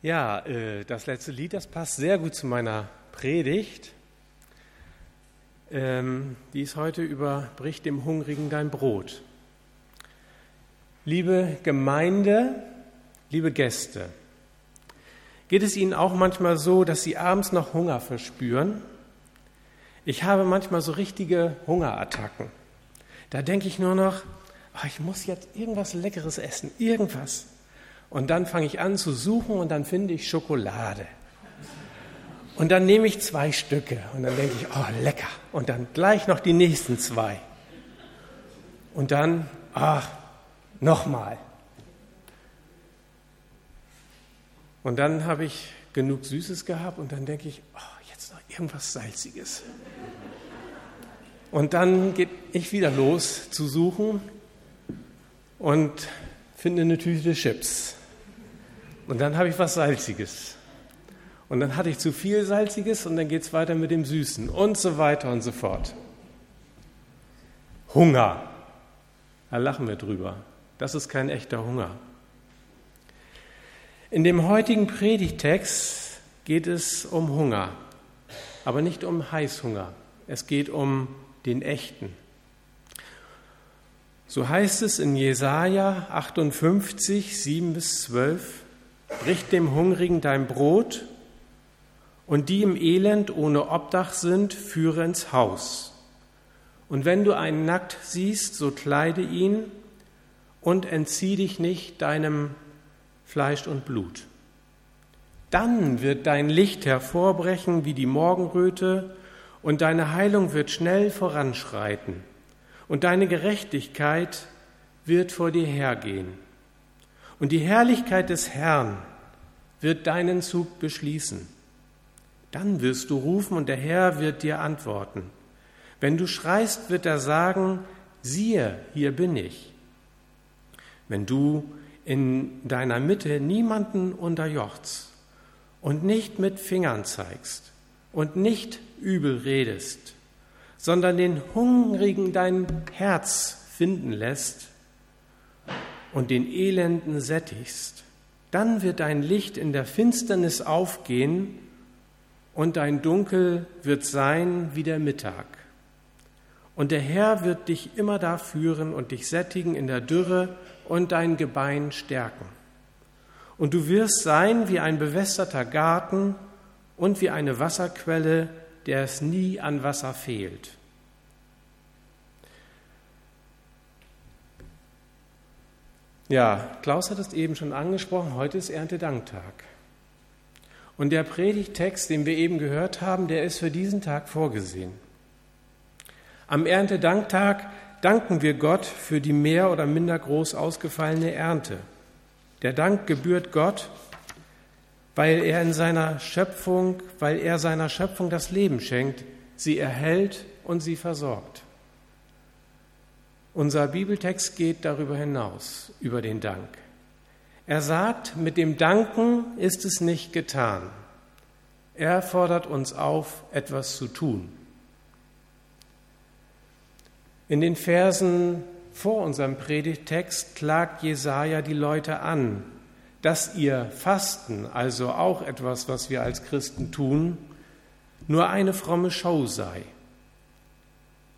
Ja, äh, das letzte Lied, das passt sehr gut zu meiner Predigt. Ähm, die ist heute über Brich dem Hungrigen dein Brot. Liebe Gemeinde, liebe Gäste, geht es Ihnen auch manchmal so, dass Sie abends noch Hunger verspüren? Ich habe manchmal so richtige Hungerattacken. Da denke ich nur noch, ach, ich muss jetzt irgendwas Leckeres essen, irgendwas. Und dann fange ich an zu suchen und dann finde ich Schokolade. Und dann nehme ich zwei Stücke und dann denke ich, oh, lecker. Und dann gleich noch die nächsten zwei. Und dann, ach, nochmal. Und dann habe ich genug Süßes gehabt und dann denke ich, oh, jetzt noch irgendwas Salziges. Und dann geht ich wieder los zu suchen und finde eine Tüte Chips. Und dann habe ich was Salziges. Und dann hatte ich zu viel Salziges und dann geht es weiter mit dem Süßen und so weiter und so fort. Hunger. Da lachen wir drüber. Das ist kein echter Hunger. In dem heutigen Predigtext geht es um Hunger, aber nicht um Heißhunger. Es geht um den echten. So heißt es in Jesaja 58, 7 bis 12 brich dem Hungrigen dein Brot und die im Elend ohne Obdach sind, führe ins Haus. Und wenn du einen nackt siehst, so kleide ihn und entzieh dich nicht deinem Fleisch und Blut. Dann wird dein Licht hervorbrechen wie die Morgenröte und deine Heilung wird schnell voranschreiten und deine Gerechtigkeit wird vor dir hergehen. Und die Herrlichkeit des Herrn wird deinen Zug beschließen. Dann wirst du rufen und der Herr wird dir antworten. Wenn du schreist, wird er sagen, siehe, hier bin ich. Wenn du in deiner Mitte niemanden unterjochst und nicht mit Fingern zeigst und nicht übel redest, sondern den Hungrigen dein Herz finden lässt und den Elenden sättigst, dann wird dein Licht in der Finsternis aufgehen und dein Dunkel wird sein wie der Mittag. Und der Herr wird dich immer da führen und dich sättigen in der Dürre und dein Gebein stärken. Und du wirst sein wie ein bewässerter Garten und wie eine Wasserquelle, der es nie an Wasser fehlt. Ja, Klaus hat es eben schon angesprochen, heute ist Erntedanktag. Und der Predigtext, den wir eben gehört haben, der ist für diesen Tag vorgesehen. Am Erntedanktag danken wir Gott für die mehr oder minder groß ausgefallene Ernte. Der Dank gebührt Gott, weil er in seiner Schöpfung, weil er seiner Schöpfung das Leben schenkt, sie erhält und sie versorgt. Unser Bibeltext geht darüber hinaus, über den Dank. Er sagt, mit dem Danken ist es nicht getan. Er fordert uns auf, etwas zu tun. In den Versen vor unserem Predigtext klagt Jesaja die Leute an, dass ihr Fasten, also auch etwas, was wir als Christen tun, nur eine fromme Show sei.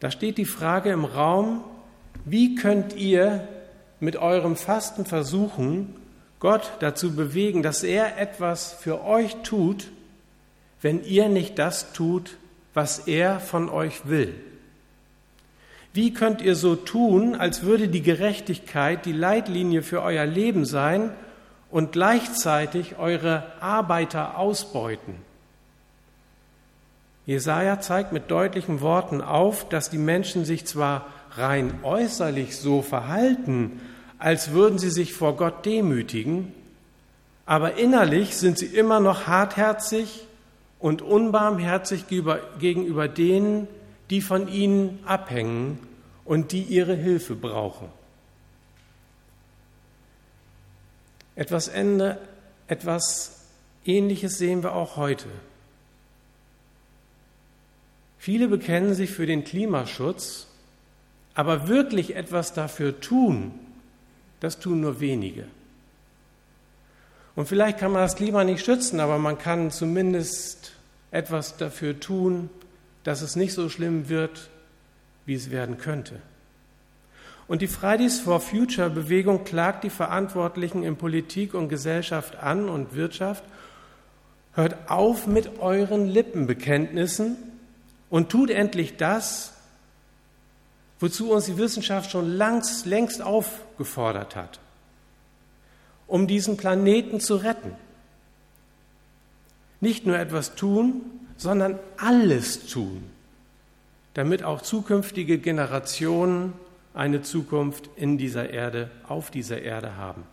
Da steht die Frage im Raum, wie könnt ihr mit eurem Fasten versuchen, Gott dazu bewegen, dass er etwas für euch tut, wenn ihr nicht das tut, was er von euch will? Wie könnt ihr so tun, als würde die Gerechtigkeit die Leitlinie für euer Leben sein und gleichzeitig eure Arbeiter ausbeuten? Jesaja zeigt mit deutlichen Worten auf, dass die Menschen sich zwar rein äußerlich so verhalten, als würden sie sich vor Gott demütigen, aber innerlich sind sie immer noch hartherzig und unbarmherzig gegenüber denen, die von ihnen abhängen und die ihre Hilfe brauchen. Etwas, Ende, etwas Ähnliches sehen wir auch heute. Viele bekennen sich für den Klimaschutz aber wirklich etwas dafür tun, das tun nur wenige. Und vielleicht kann man das Klima nicht schützen, aber man kann zumindest etwas dafür tun, dass es nicht so schlimm wird, wie es werden könnte. Und die Fridays for Future Bewegung klagt die Verantwortlichen in Politik und Gesellschaft an und Wirtschaft, hört auf mit euren Lippenbekenntnissen und tut endlich das, wozu uns die Wissenschaft schon längst, längst aufgefordert hat, um diesen Planeten zu retten. Nicht nur etwas tun, sondern alles tun, damit auch zukünftige Generationen eine Zukunft in dieser Erde, auf dieser Erde haben.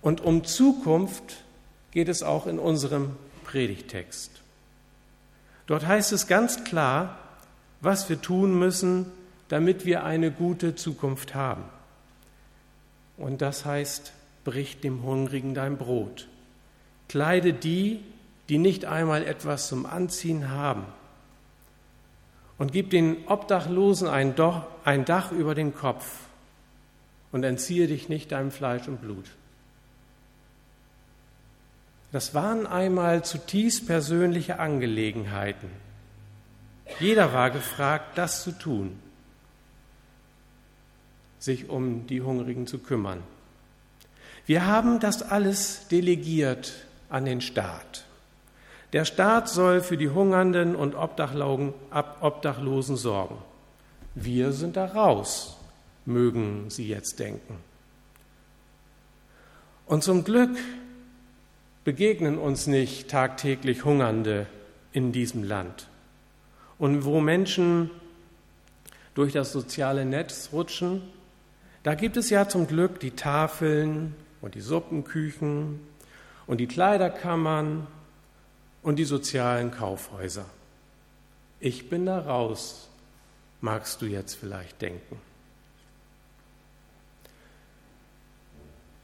Und um Zukunft geht es auch in unserem Predigtext. Dort heißt es ganz klar, was wir tun müssen, damit wir eine gute Zukunft haben. Und das heißt, brich dem Hungrigen dein Brot. Kleide die, die nicht einmal etwas zum Anziehen haben. Und gib den Obdachlosen ein, Dach über den Kopf und entziehe dich nicht deinem Fleisch und Blut. Das waren einmal zutiefst persönliche Angelegenheiten. Jeder war gefragt, das zu tun, sich um die Hungrigen zu kümmern. Wir haben das alles delegiert an den Staat. Der Staat soll für die Hungernden und Obdachlosen sorgen. Wir sind da raus, mögen Sie jetzt denken. Und zum Glück begegnen uns nicht tagtäglich Hungernde in diesem Land. Und wo Menschen durch das soziale Netz rutschen, da gibt es ja zum Glück die Tafeln und die Suppenküchen und die Kleiderkammern und die sozialen Kaufhäuser. Ich bin da raus, magst du jetzt vielleicht denken.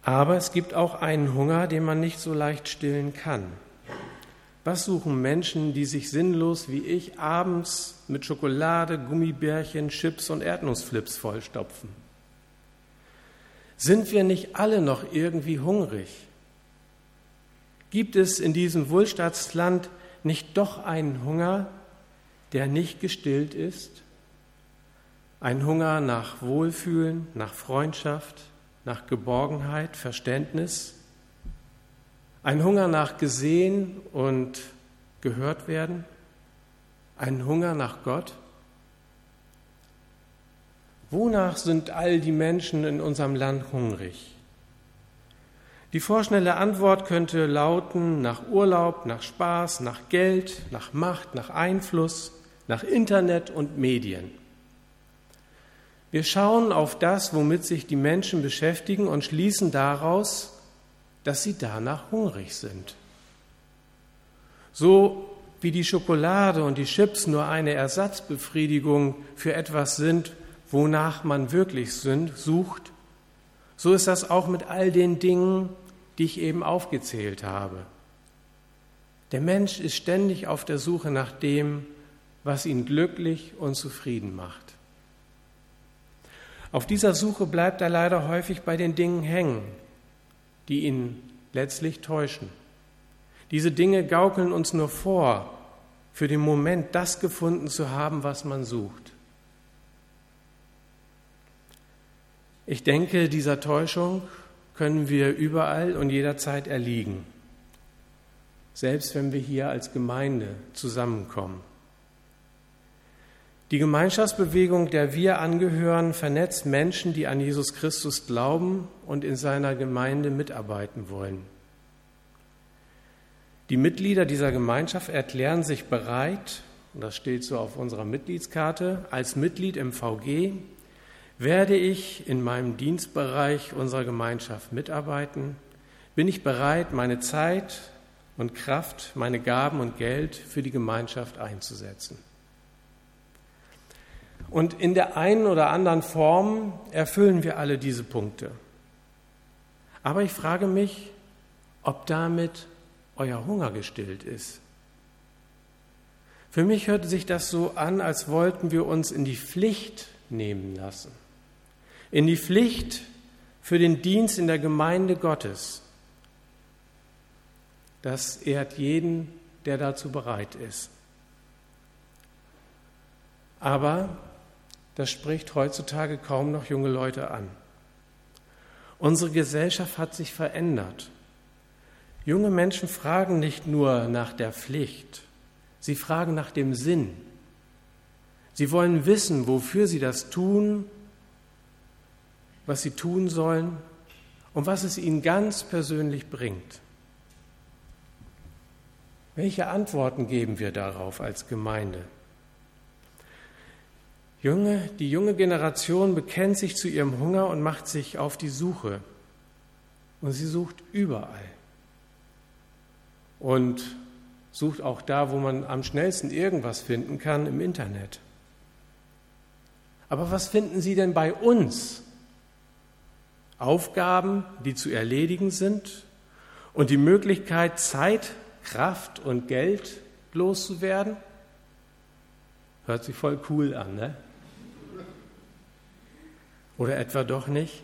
Aber es gibt auch einen Hunger, den man nicht so leicht stillen kann. Was suchen Menschen, die sich sinnlos wie ich abends mit Schokolade, Gummibärchen, Chips und Erdnussflips vollstopfen? Sind wir nicht alle noch irgendwie hungrig? Gibt es in diesem Wohlstaatsland nicht doch einen Hunger, der nicht gestillt ist? Ein Hunger nach Wohlfühlen, nach Freundschaft, nach Geborgenheit, Verständnis, ein Hunger nach gesehen und gehört werden, ein Hunger nach Gott. Wonach sind all die Menschen in unserem Land hungrig? Die vorschnelle Antwort könnte lauten nach Urlaub, nach Spaß, nach Geld, nach Macht, nach Einfluss, nach Internet und Medien. Wir schauen auf das, womit sich die Menschen beschäftigen und schließen daraus, dass sie danach hungrig sind. So wie die Schokolade und die Chips nur eine Ersatzbefriedigung für etwas sind, wonach man wirklich sucht, so ist das auch mit all den Dingen, die ich eben aufgezählt habe. Der Mensch ist ständig auf der Suche nach dem, was ihn glücklich und zufrieden macht. Auf dieser Suche bleibt er leider häufig bei den Dingen hängen, die ihn letztlich täuschen. Diese Dinge gaukeln uns nur vor, für den Moment das gefunden zu haben, was man sucht. Ich denke, dieser Täuschung können wir überall und jederzeit erliegen, selbst wenn wir hier als Gemeinde zusammenkommen. Die Gemeinschaftsbewegung, der wir angehören, vernetzt Menschen, die an Jesus Christus glauben und in seiner Gemeinde mitarbeiten wollen. Die Mitglieder dieser Gemeinschaft erklären sich bereit, und das steht so auf unserer Mitgliedskarte, als Mitglied im VG werde ich in meinem Dienstbereich unserer Gemeinschaft mitarbeiten, bin ich bereit, meine Zeit und Kraft, meine Gaben und Geld für die Gemeinschaft einzusetzen. Und in der einen oder anderen Form erfüllen wir alle diese Punkte. Aber ich frage mich, ob damit euer Hunger gestillt ist. Für mich hörte sich das so an, als wollten wir uns in die Pflicht nehmen lassen. In die Pflicht für den Dienst in der Gemeinde Gottes. das ehrt jeden, der dazu bereit ist. Aber das spricht heutzutage kaum noch junge Leute an. Unsere Gesellschaft hat sich verändert. Junge Menschen fragen nicht nur nach der Pflicht, sie fragen nach dem Sinn. Sie wollen wissen, wofür sie das tun, was sie tun sollen und was es ihnen ganz persönlich bringt. Welche Antworten geben wir darauf als Gemeinde? Junge, die junge Generation bekennt sich zu ihrem Hunger und macht sich auf die Suche. Und sie sucht überall. Und sucht auch da, wo man am schnellsten irgendwas finden kann, im Internet. Aber was finden Sie denn bei uns? Aufgaben, die zu erledigen sind und die Möglichkeit, Zeit, Kraft und Geld loszuwerden? Hört sich voll cool an, ne? Oder etwa doch nicht?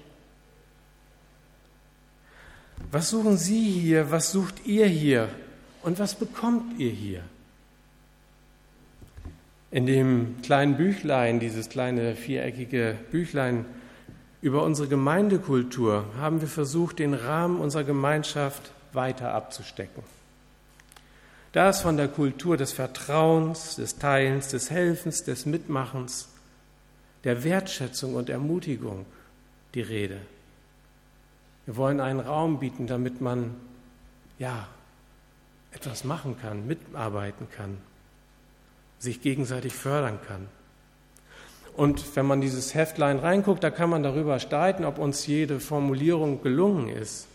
Was suchen Sie hier? Was sucht ihr hier? Und was bekommt ihr hier? In dem kleinen Büchlein, dieses kleine viereckige Büchlein über unsere Gemeindekultur, haben wir versucht, den Rahmen unserer Gemeinschaft weiter abzustecken. Da ist von der Kultur des Vertrauens, des Teilens, des Helfens, des Mitmachens, der Wertschätzung und Ermutigung die Rede. Wir wollen einen Raum bieten, damit man ja etwas machen kann, mitarbeiten kann, sich gegenseitig fördern kann. Und wenn man dieses Heftlein reinguckt, da kann man darüber streiten, ob uns jede Formulierung gelungen ist.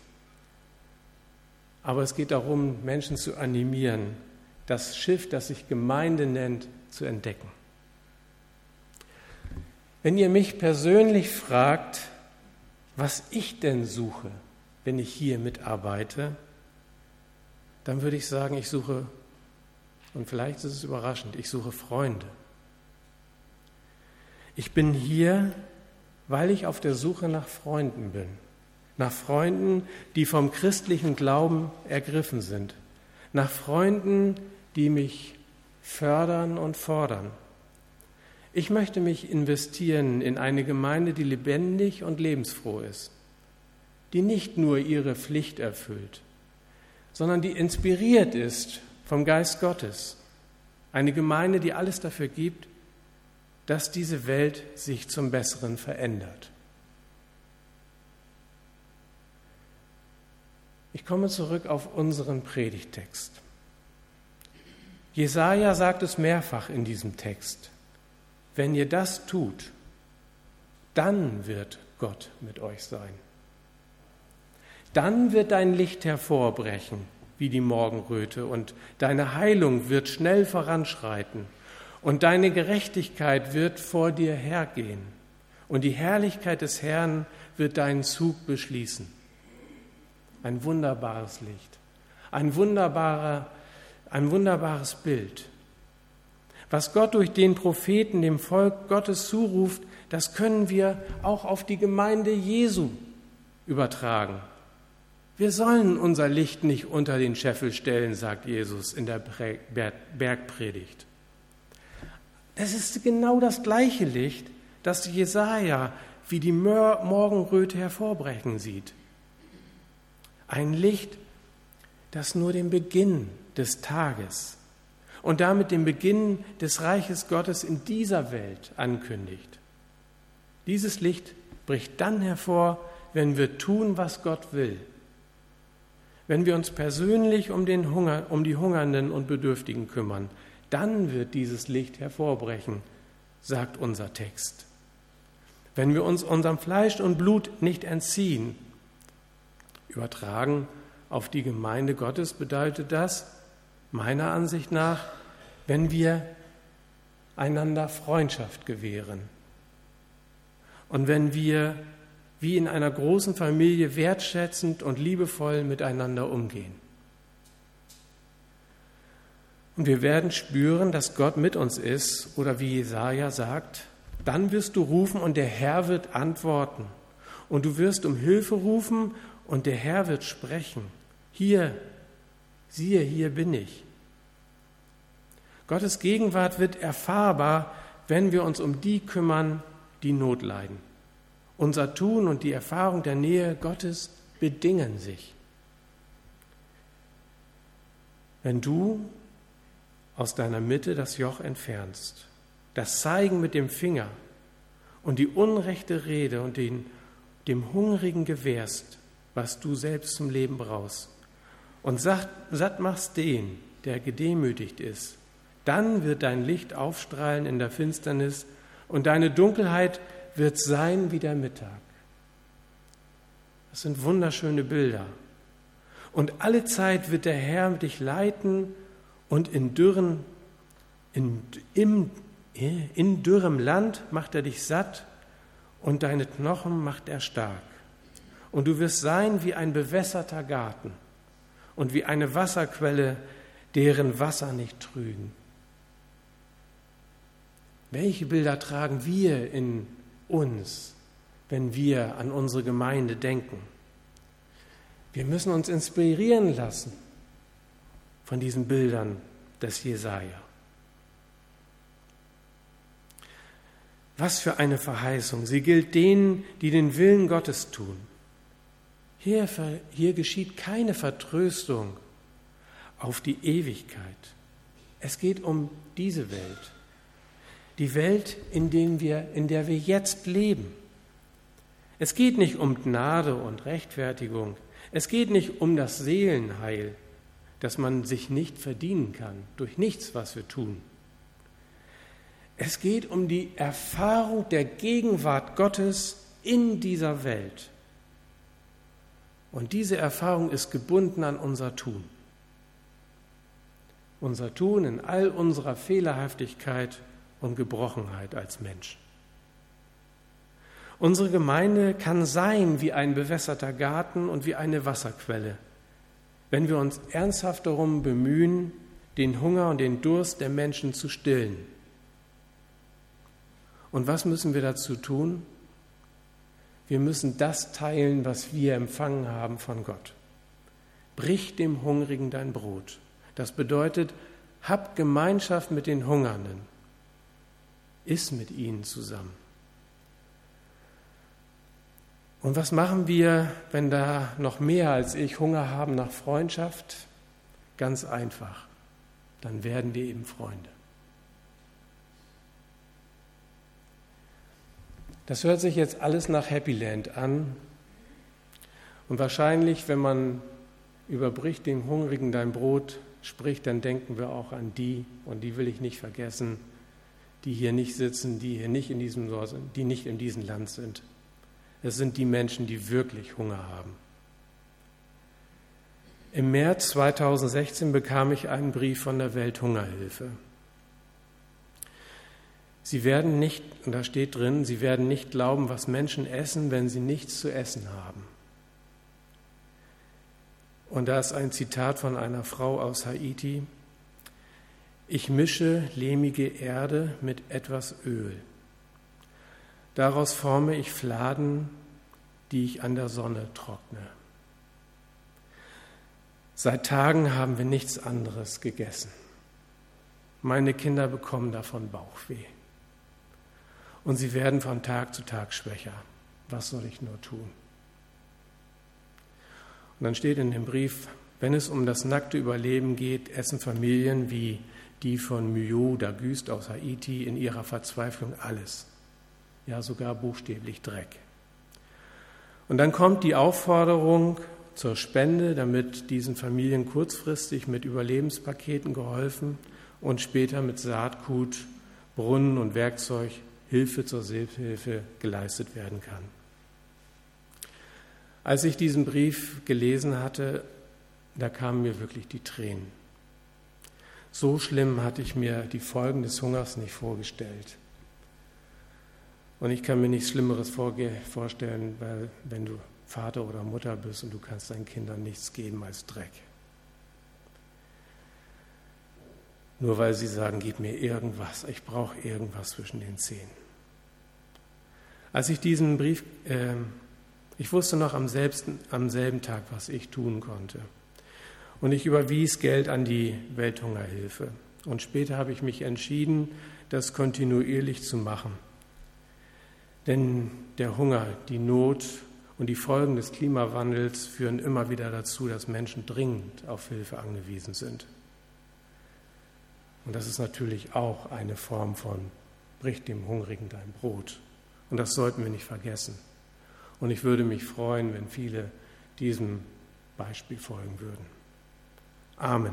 Aber es geht darum, Menschen zu animieren, das Schiff, das sich Gemeinde nennt, zu entdecken. Wenn ihr mich persönlich fragt, was ich denn suche, wenn ich hier mitarbeite, dann würde ich sagen, ich suche, und vielleicht ist es überraschend, ich suche Freunde. Ich bin hier, weil ich auf der Suche nach Freunden bin, nach Freunden, die vom christlichen Glauben ergriffen sind, nach Freunden, die mich fördern und fordern ich möchte mich investieren in eine Gemeinde, die lebendig und lebensfroh ist, die nicht nur ihre Pflicht erfüllt, sondern die inspiriert ist vom Geist Gottes. Eine Gemeinde, die alles dafür gibt, dass diese Welt sich zum Besseren verändert. Ich komme zurück auf unseren Predigtext. Jesaja sagt es mehrfach in diesem Text. Wenn ihr das tut, dann wird Gott mit euch sein. Dann wird dein Licht hervorbrechen wie die Morgenröte und deine Heilung wird schnell voranschreiten und deine Gerechtigkeit wird vor dir hergehen und die Herrlichkeit des Herrn wird deinen Zug beschließen. Ein wunderbares Licht, ein wunderbarer, ein wunderbares Bild. Was Gott durch den Propheten dem Volk Gottes zuruft, das können wir auch auf die Gemeinde Jesu übertragen. Wir sollen unser Licht nicht unter den Scheffel stellen, sagt Jesus in der Bergpredigt. Es ist genau das gleiche Licht, das Jesaja wie die Morgenröte hervorbrechen sieht. Ein Licht, das nur den Beginn des Tages und damit den Beginn des Reiches Gottes in dieser Welt ankündigt. Dieses Licht bricht dann hervor, wenn wir tun, was Gott will. Wenn wir uns persönlich um, den Hunger, um die Hungernden und Bedürftigen kümmern, dann wird dieses Licht hervorbrechen, sagt unser Text. Wenn wir uns unserem Fleisch und Blut nicht entziehen, übertragen auf die Gemeinde Gottes bedeutet das, meiner Ansicht nach, wenn wir einander Freundschaft gewähren und wenn wir wie in einer großen Familie wertschätzend und liebevoll miteinander umgehen. Und wir werden spüren, dass Gott mit uns ist oder wie Jesaja sagt, dann wirst du rufen und der Herr wird antworten. Und du wirst um Hilfe rufen und der Herr wird sprechen. Hier siehe, hier bin ich. Gottes Gegenwart wird erfahrbar, wenn wir uns um die kümmern, die Not leiden. Unser Tun und die Erfahrung der Nähe Gottes bedingen sich. Wenn du aus deiner Mitte das Joch entfernst, das Zeigen mit dem Finger und die unrechte Rede und den, dem Hungrigen gewährst, was du selbst zum Leben brauchst, und satt, machst den, der gedemütigt ist, dann wird dein Licht aufstrahlen in der Finsternis und deine Dunkelheit wird sein wie der Mittag. Das sind wunderschöne Bilder. Und alle Zeit wird der Herr dich leiten und in dürren, in, im, in dürrem Land macht er dich satt und deine Knochen macht er stark. Und du wirst sein wie ein bewässerter Garten und wie eine Wasserquelle, deren Wasser nicht trügen. Welche Bilder tragen wir in uns, wenn wir an unsere Gemeinde denken? Wir müssen uns inspirieren lassen von diesen Bildern des Jesaja. Was für eine Verheißung. Sie gilt denen, die den Willen Gottes tun. Hier, hier geschieht keine Vertröstung auf die Ewigkeit. Es geht um diese Welt. Die Welt, in, denen wir, in der wir jetzt leben. Es geht nicht um Gnade und Rechtfertigung. Es geht nicht um das Seelenheil, das man sich nicht verdienen kann durch nichts, was wir tun. Es geht um die Erfahrung der Gegenwart Gottes in dieser Welt. Und diese Erfahrung ist gebunden an unser Tun. Unser Tun in all unserer Fehlerhaftigkeit und Gebrochenheit als Mensch. Unsere Gemeinde kann sein wie ein bewässerter Garten und wie eine Wasserquelle, wenn wir uns ernsthaft darum bemühen, den Hunger und den Durst der Menschen zu stillen. Und was müssen wir dazu tun? Wir müssen das teilen, was wir empfangen haben von Gott. Brich dem Hungrigen dein Brot. Das bedeutet, hab Gemeinschaft mit den Hungernden. Iss mit ihnen zusammen. Und was machen wir, wenn da noch mehr als ich Hunger haben nach Freundschaft? Ganz einfach. Dann werden wir eben Freunde. Das hört sich jetzt alles nach Happy Land an. Und wahrscheinlich, wenn man überbricht dem Hungrigen dein Brot spricht, dann denken wir auch an die, und die will ich nicht vergessen, die hier nicht sitzen, die hier nicht in diesem die nicht in diesem Land sind. Es sind die Menschen, die wirklich Hunger haben. Im März 2016 bekam ich einen Brief von der Welthungerhilfe. Sie werden nicht, und da steht drin, sie werden nicht glauben, was Menschen essen, wenn sie nichts zu essen haben. Und da ist ein Zitat von einer Frau aus Haiti. Ich mische lehmige Erde mit etwas Öl. Daraus forme ich Fladen, die ich an der Sonne trockne. Seit Tagen haben wir nichts anderes gegessen. Meine Kinder bekommen davon Bauchweh und sie werden von Tag zu Tag schwächer. Was soll ich nur tun? Und dann steht in dem Brief, wenn es um das nackte Überleben geht, essen Familien wie die von Myo Dagüst aus Haiti in ihrer Verzweiflung alles. Ja, sogar buchstäblich Dreck. Und dann kommt die Aufforderung zur Spende, damit diesen Familien kurzfristig mit Überlebenspaketen geholfen und später mit Saatgut, Brunnen und Werkzeug Hilfe zur Selbsthilfe geleistet werden kann. Als ich diesen Brief gelesen hatte, da kamen mir wirklich die Tränen. So schlimm hatte ich mir die Folgen des Hungers nicht vorgestellt. Und ich kann mir nichts Schlimmeres vorstellen, weil wenn du Vater oder Mutter bist und du kannst deinen Kindern nichts geben als Dreck. Nur weil sie sagen, gib mir irgendwas, ich brauche irgendwas zwischen den Zähnen. Als ich diesen Brief, äh, ich wusste noch am, selbsten, am selben Tag, was ich tun konnte. Und ich überwies Geld an die Welthungerhilfe. Und später habe ich mich entschieden, das kontinuierlich zu machen. Denn der Hunger, die Not und die Folgen des Klimawandels führen immer wieder dazu, dass Menschen dringend auf Hilfe angewiesen sind. Und das ist natürlich auch eine Form von brich dem Hungrigen dein Brot. Und das sollten wir nicht vergessen. Und ich würde mich freuen, wenn viele diesem Beispiel folgen würden. Amen.